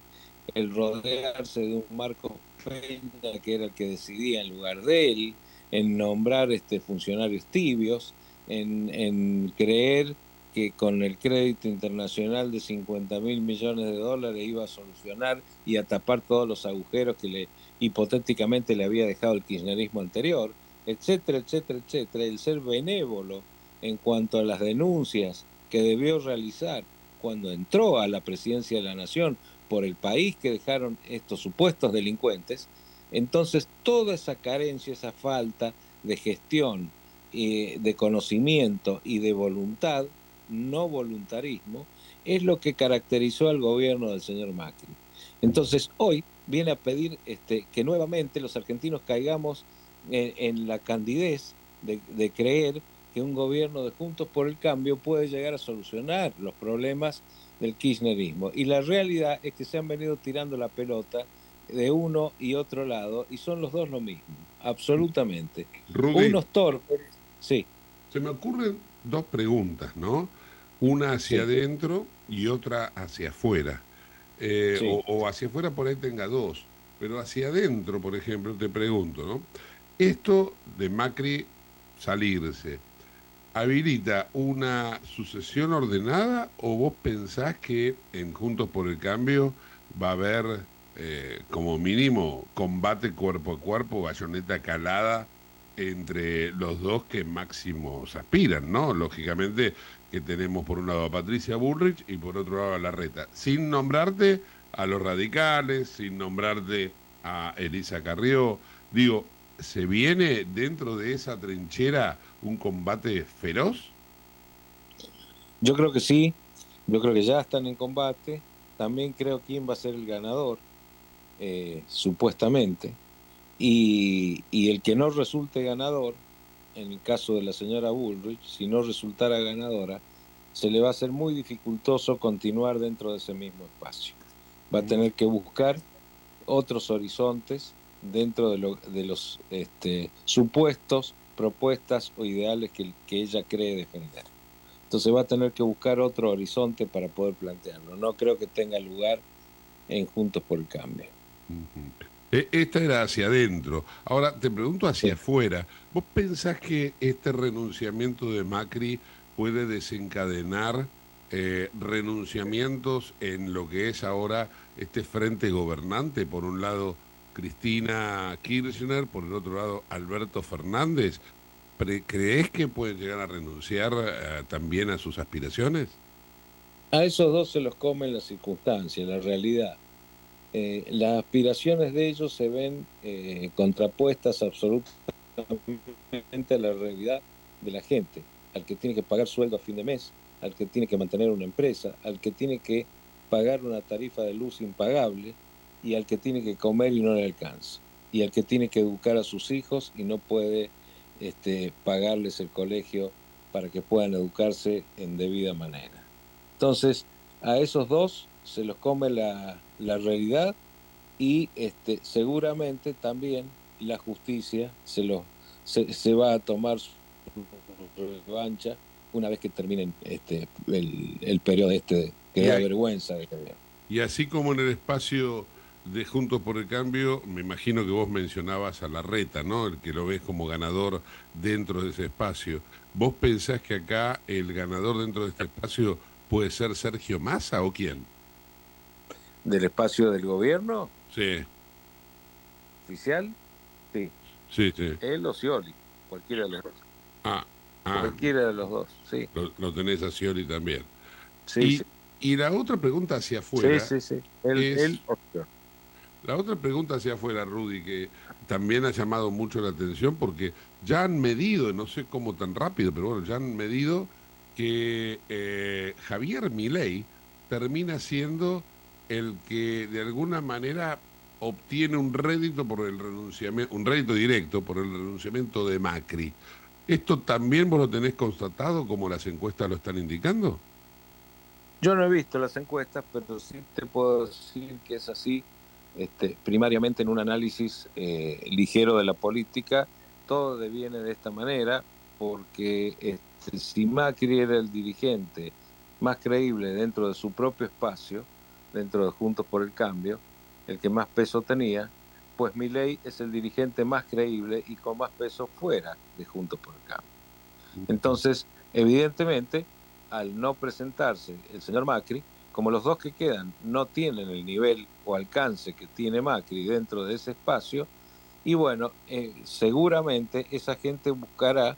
el rodearse de un Marco Peña, que era el que decidía en lugar de él, en nombrar este, funcionarios tibios, en, en creer que con el crédito internacional de 50 mil millones de dólares iba a solucionar y a tapar todos los agujeros que le hipotéticamente le había dejado el kirchnerismo anterior, etcétera, etcétera, etcétera, el ser benévolo en cuanto a las denuncias que debió realizar cuando entró a la presidencia de la nación por el país que dejaron estos supuestos delincuentes, entonces toda esa carencia, esa falta de gestión, eh, de conocimiento y de voluntad, no voluntarismo, es lo que caracterizó al gobierno del señor Macri. Entonces hoy viene a pedir este, que nuevamente los argentinos caigamos en, la candidez de, de, creer que un gobierno de Juntos por el Cambio puede llegar a solucionar los problemas del kirchnerismo. Y la realidad es que se han venido tirando la pelota de uno y otro lado y son los dos lo mismo, absolutamente. Rudy, Unos torpes, sí. Se me ocurren dos preguntas, ¿no? Una hacia sí. adentro y otra hacia afuera. Eh, sí. o, o, hacia afuera por ahí tenga dos, pero hacia adentro, por ejemplo, te pregunto, ¿no? Esto de Macri salirse, ¿habilita una sucesión ordenada o vos pensás que en Juntos por el Cambio va a haber eh, como mínimo combate cuerpo a cuerpo, bayoneta calada entre los dos que máximos aspiran, ¿no? Lógicamente que tenemos por un lado a Patricia Bullrich y por otro lado a Larreta, sin nombrarte a los radicales, sin nombrarte a Elisa Carrió. Digo, ¿se viene dentro de esa trinchera un combate feroz? Yo creo que sí, yo creo que ya están en combate, también creo quién va a ser el ganador, eh, supuestamente, y, y, el que no resulte ganador, en el caso de la señora Bullrich, si no resultara ganadora, se le va a hacer muy dificultoso continuar dentro de ese mismo espacio. Va a tener que buscar otros horizontes dentro de, lo, de los este, supuestos, propuestas o ideales que, que ella cree defender. Entonces va a tener que buscar otro horizonte para poder plantearlo. No creo que tenga lugar en Juntos por el Cambio. Uh -huh. Esta era hacia adentro. Ahora te pregunto hacia afuera. ¿Vos pensás que este renunciamiento de Macri puede desencadenar eh, renunciamientos en lo que es ahora este frente gobernante? Por un lado, Cristina Kirchner, por el otro lado, Alberto Fernández. ¿Crees que pueden llegar a renunciar eh, también a sus aspiraciones? A esos dos se los comen las circunstancias, la realidad. Eh, las aspiraciones de ellos se ven eh, contrapuestas absolutamente a la realidad de la gente, al que tiene que pagar sueldo a fin de mes, al que tiene que mantener una empresa, al que tiene que pagar una tarifa de luz impagable y al que tiene que comer y no le alcanza, y al que tiene que educar a sus hijos y no puede este, pagarles el colegio para que puedan educarse en debida manera. Entonces, a esos dos se los come la, la realidad y este, seguramente también la justicia se los, se, se va a tomar su revancha una vez que terminen este, el, el periodo este que Y da vergüenza de. Y así como en el espacio de Juntos por el Cambio, me imagino que vos mencionabas a Larreta, ¿no? El que lo ves como ganador dentro de ese espacio. ¿Vos pensás que acá el ganador dentro de este espacio puede ser Sergio Massa o quién? Del espacio del gobierno Sí, oficial, sí. sí, sí. Él o Scioli, cualquiera de los dos. Ah, ah, Cualquiera de los dos, sí. lo, lo tenés a Scioli también. Sí, y, sí. y la otra pregunta hacia afuera. Sí, sí, sí. Él, es- él o Scioli. La otra pregunta hacia afuera, Rudy, que también ha llamado mucho la atención porque ya han medido, no sé cómo tan rápido, pero bueno, ya han medido que eh, Javier Milei termina siendo el que de alguna manera obtiene un rédito por el renunciamiento, un rédito directo por el renunciamiento de Macri. ¿Esto también vos lo tenés constatado como las encuestas lo están indicando? Yo no he visto las encuestas, pero sí te puedo decir que es así, este, primariamente en un análisis eh, ligero de la política, todo deviene de esta manera, porque este, si Macri era el dirigente más creíble dentro de su propio espacio, dentro de Juntos por el Cambio, el que más peso tenía, pues Milei es el dirigente más creíble y con más peso fuera de Juntos por el Cambio. Entonces, evidentemente, al no presentarse el señor Macri, como los dos que quedan no tienen el nivel o alcance que tiene Macri dentro de ese espacio, y bueno, eh, seguramente esa gente buscará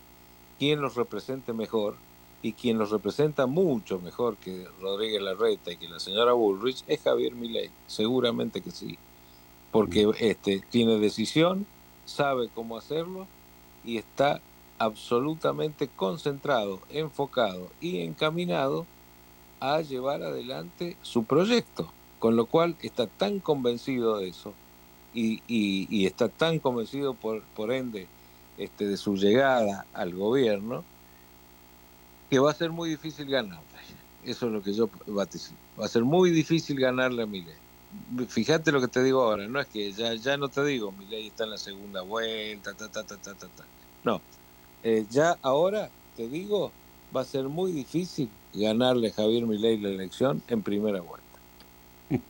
quien los represente mejor y quien los representa mucho mejor que Rodríguez Larreta y que la señora Bullrich es Javier Milei, seguramente que sí, porque este tiene decisión, sabe cómo hacerlo y está absolutamente concentrado, enfocado y encaminado a llevar adelante su proyecto, con lo cual está tan convencido de eso y, está tan convencido por, ende este, de su llegada al gobierno que va a ser muy difícil ganarle. Eso es lo que yo vaticino. Va a ser muy difícil ganarle a. Fíjate lo que te digo ahora, no es que ya, ya no te digo, Milei está en la segunda vuelta, ta, ta, ta, ta, ta, ta. No, eh, ya ahora te digo, va a ser muy difícil ganarle a Javier Milei la elección en primera vuelta.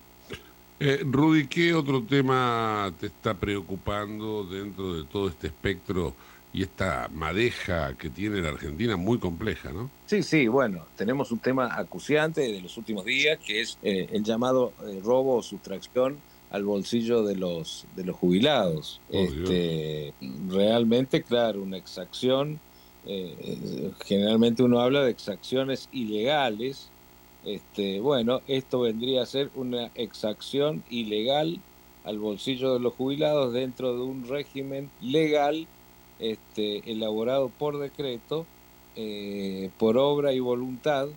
Eh, Rudy, ¿qué otro tema te está preocupando dentro de todo este espectro y esta madeja que tiene la Argentina muy compleja, ¿no? Sí, sí, bueno, tenemos un tema acuciante de los últimos días, que es eh, el llamado eh, robo o sustracción al bolsillo de los de los jubilados. Oh, este, realmente, claro, una exacción. Eh, generalmente uno habla de exacciones ilegales. Este, bueno, esto vendría a ser una exacción ilegal al bolsillo de los jubilados dentro de un régimen legal este, elaborado por decreto eh, por obra y voluntad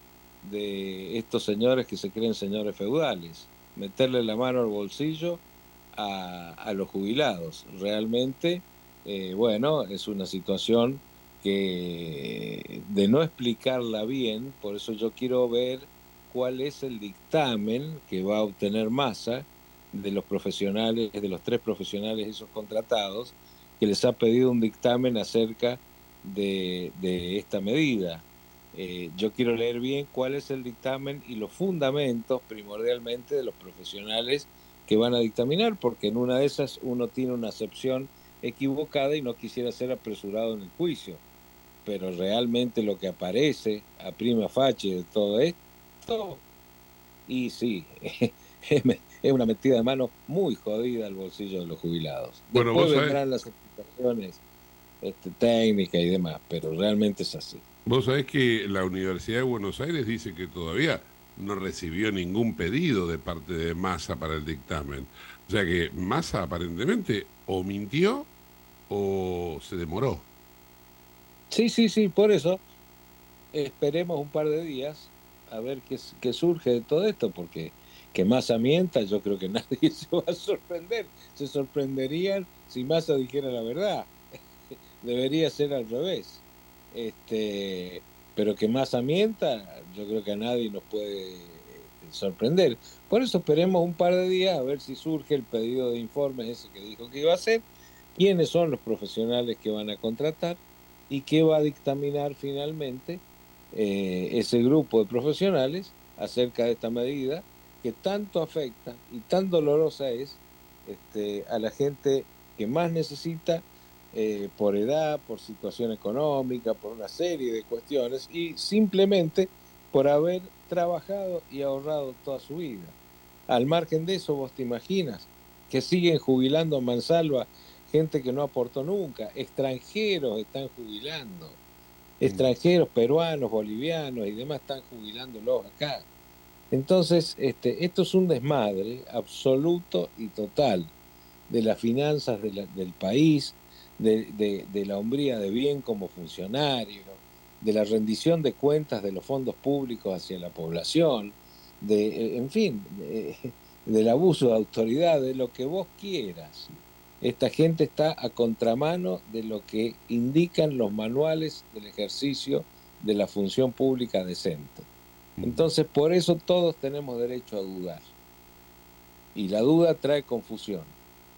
de estos señores que se creen señores feudales, meterle la mano al bolsillo a, los jubilados. Realmente, eh, bueno, es una situación que de no explicarla bien, por eso yo quiero ver cuál es el dictamen que va a obtener Massa de los profesionales, de los tres profesionales esos contratados, que les ha pedido un dictamen acerca de, esta medida. Eh, yo quiero leer bien cuál es el dictamen y los fundamentos primordialmente de los profesionales que van a dictaminar, porque en una de esas uno tiene una acepción equivocada y no quisiera ser apresurado en el juicio. Pero realmente lo que aparece a prima facie de todo esto, y sí, es una metida de mano muy jodida al bolsillo de los jubilados. Bueno, Después vos sabés- las explicaciones este, técnicas y demás, pero realmente es así. Vos sabés que la Universidad de Buenos Aires dice que todavía no recibió ningún pedido de parte de Massa para el dictamen. O sea que Massa aparentemente o mintió o se demoró. Sí, sí, sí, por eso esperemos un par de días a ver qué, surge de todo esto, porque que Massa mienta, yo creo que nadie se va a sorprender. Se sorprenderían si Massa dijera la verdad. Debería ser al revés. Este, pero que Massa mienta, yo creo que a nadie nos puede este, sorprender. Por eso esperemos un par de días a ver si surge el pedido de informes ese que dijo que iba a hacer quiénes son los profesionales que van a contratar y qué va a dictaminar finalmente eh, ese grupo de profesionales acerca de esta medida que tanto afecta y tan dolorosa es este, a la gente que más necesita eh, por edad, por situación económica, por una serie de cuestiones y simplemente por haber trabajado y ahorrado toda su vida. Al margen de eso, vos te imaginas que siguen jubilando en mansalva gente que no aportó nunca, extranjeros están jubilando, extranjeros peruanos, bolivianos y demás están jubilándolos acá. Entonces, este, esto es un desmadre absoluto y total de las finanzas del país, de, la hombría de bien como funcionario, de la rendición de cuentas de los fondos públicos hacia la población, de, eh, en fin, del abuso de autoridad, de lo que vos quieras. Esta gente está a contramano de lo que indican los manuales del ejercicio de la función pública decente. Entonces, por eso todos tenemos derecho a dudar. Y la duda trae confusión.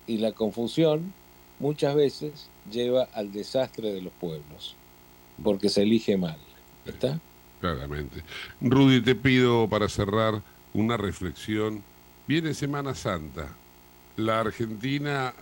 Y la confusión muchas veces lleva al desastre de los pueblos, porque se elige mal. ¿Está? Claramente. Rudy, te pido para cerrar una reflexión. Viene Semana Santa. La Argentina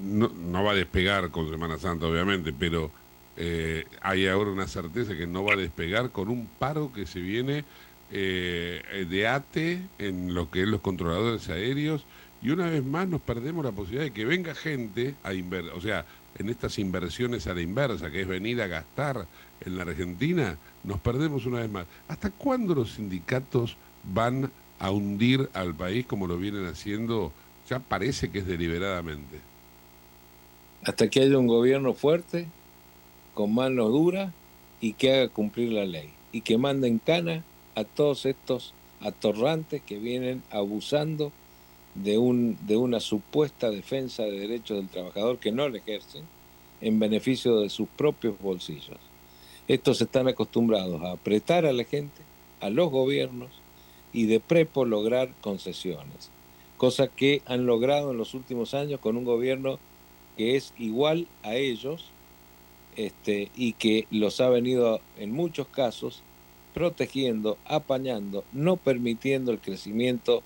no, va a despegar con Semana Santa, obviamente, pero eh, hay ahora una certeza que no va a despegar con un paro que se viene eh, de ATE en lo que es los controladores aéreos y una vez más nos perdemos la posibilidad de que venga gente a invertir, o sea, en estas inversiones a la inversa, que es venir a gastar en la Argentina, nos perdemos una vez más. ¿Hasta cuándo los sindicatos van a hundir al país como lo vienen haciendo? Parece que es deliberadamente. Hasta que haya un gobierno fuerte, con mano dura y que haga cumplir la ley y que mande en cana a todos estos atorrantes que vienen abusando de, un, de una supuesta defensa de derechos del trabajador que no le ejercen en beneficio de sus propios bolsillos. Estos están acostumbrados a apretar a la gente, a los gobiernos y de prepo lograr concesiones, cosa que han logrado en los últimos años con un gobierno que es igual a ellos este, y que los ha venido en muchos casos protegiendo, apañando, no permitiendo el crecimiento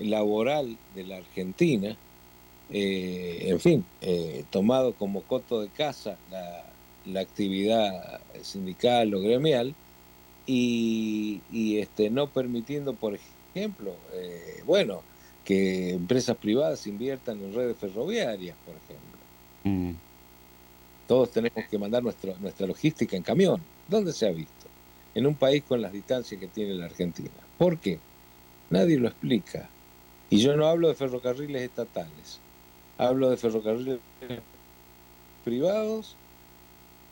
laboral de la Argentina, eh, en fin, eh, tomado como coto de casa la, actividad sindical o gremial y, este, no permitiendo, por ejemplo, eh, bueno, que empresas privadas inviertan en redes ferroviarias, por ejemplo. Mm. Todos tenemos que mandar nuestra logística en camión. ¿Dónde se ha visto? En un país con las distancias que tiene la Argentina. ¿Por qué? Nadie lo explica. Y yo no hablo de ferrocarriles estatales, hablo de ferrocarriles privados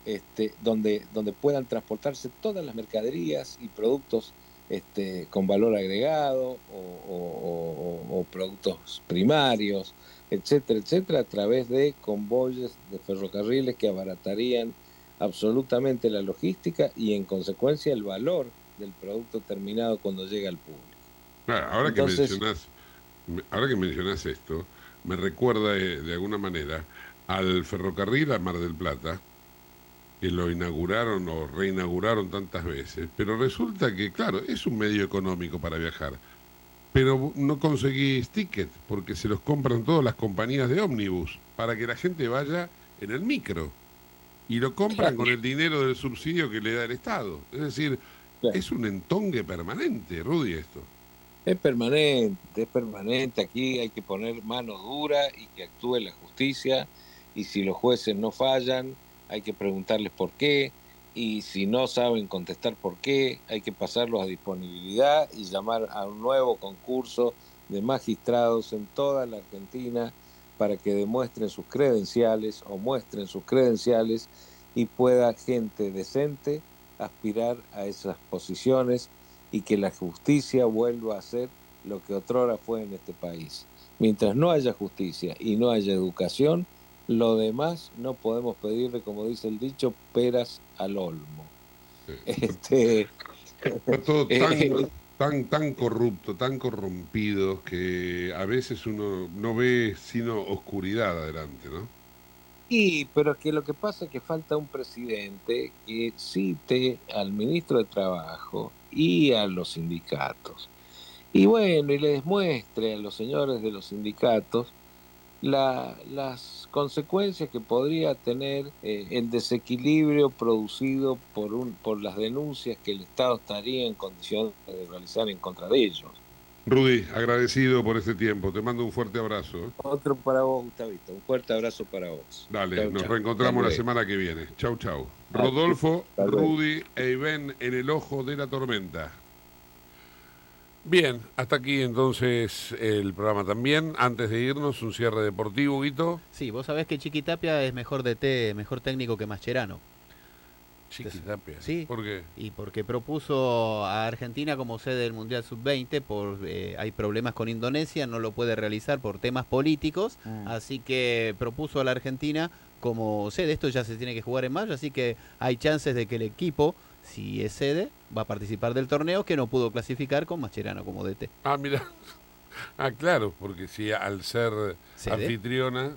este, donde, donde puedan transportarse todas las mercaderías y productos este, con valor agregado o, productos primarios, etcétera, etcétera, a través de convoyes de ferrocarriles que abaratarían absolutamente la logística y en consecuencia el valor del producto terminado cuando llega al público. ahora que mencionas ahora que mencionas esto, me recuerda de, alguna manera al ferrocarril a Mar del Plata, que lo inauguraron o reinauguraron tantas veces, pero resulta que, claro, es un medio económico para viajar, pero no conseguís ticket porque se los compran todas las compañías de ómnibus para que la gente vaya en el micro y lo compran con el dinero del subsidio que le da el Estado. Es decir, es un entongue permanente, Rudy, esto. Es permanente, es permanente. Aquí hay que poner mano dura y que actúe la justicia. Y si los jueces no fallan, hay que preguntarles por qué. Y si no saben contestar por qué, hay que pasarlos a disponibilidad y llamar a un nuevo concurso de magistrados en toda la Argentina para que demuestren sus credenciales o muestren sus credenciales y pueda gente decente aspirar a esas posiciones y que la justicia vuelva a ser lo que otrora fue en este país. Mientras no haya justicia y no haya educación, lo demás no podemos pedirle, como dice el dicho, peras al olmo. Este, Está todo eh, tan, tan, corrupto, tan corrompido, que a veces uno no ve sino oscuridad adelante, ¿no? Y, pero es que lo que pasa es que falta un presidente que cite al ministro de Trabajo y a los sindicatos. Y bueno, y les muestre a los señores de los sindicatos la, las consecuencias que podría tener eh, el desequilibrio producido por, un, por las denuncias que el Estado estaría en condición de realizar en contra de ellos. Rudy, agradecido por este tiempo. Te mando un fuerte abrazo. Otro para vos, Gustavito. Un fuerte abrazo para vos. Dale, Chau, nos chau. reencontramos la semana que viene. Chau, chau. Rodolfo. Rudy e Ivén en el ojo de la tormenta. Bien, hasta aquí entonces el programa también. Antes de irnos, un cierre deportivo, Guito. Sí, vos sabés que Chiquitapia es mejor DT, mejor técnico que Mascherano. Chiquitapia. Sí. ¿Por qué? Y porque propuso a Argentina como sede del Mundial Sub-20, por eh, hay problemas con Indonesia, no lo puede realizar por temas políticos, Mm. así que propuso a la Argentina como sede. Esto ya se tiene que jugar en mayo, así que hay chances de que el equipo, si es sede, va a participar del torneo que no pudo clasificar con Mascherano como DT. Ah, mira. Ah, claro, porque si al ser Sede. anfitriona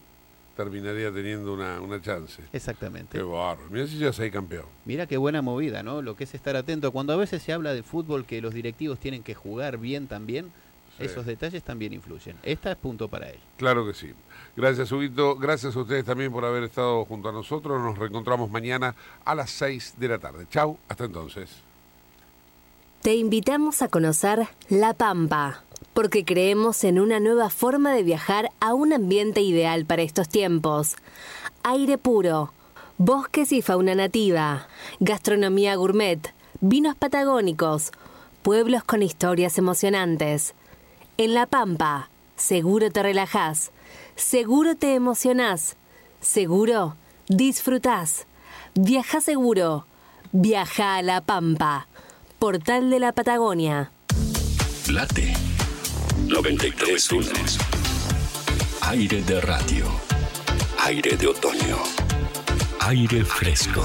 terminaría teniendo una, una chance. Exactamente. Qué bárbaro. Mira si ya soy campeón. Mira qué buena movida, ¿no? Lo que es estar atento. Cuando a veces se habla de fútbol que los directivos tienen que jugar bien también, Sí. esos detalles también influyen. Esta es punto para él. Claro que sí. Gracias, Huguito. Gracias a ustedes también por haber estado junto a nosotros. Nos reencontramos mañana a las 6 de la tarde. Chau, hasta entonces. Te invitamos a conocer La Pampa, porque creemos en una nueva forma de viajar a un ambiente ideal para estos tiempos. Aire puro, bosques y fauna nativa, gastronomía gourmet, vinos patagónicos, pueblos con historias emocionantes. En La Pampa, seguro te relajás, seguro te emocionás, seguro disfrutás. Viaja seguro, viaja a La Pampa. Portal de la Patagonia. Late 93.1 Aire de radio. Aire de otoño. Aire fresco.